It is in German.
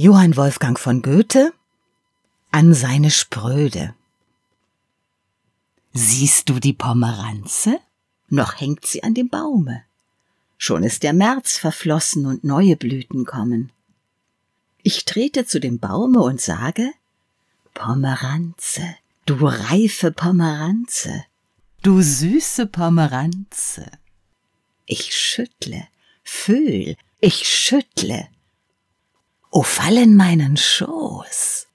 Johann Wolfgang von Goethe an seine Spröde. Siehst du die Pomeranze? Noch hängt sie an dem Baume. Schon ist der März verflossen und neue Blüten kommen. Ich trete zu dem Baume und sage, Pomeranze, du reife Pomeranze, du süße Pomeranze. Ich schüttle, fühl, ich schüttle. O fall in meinen Schoß.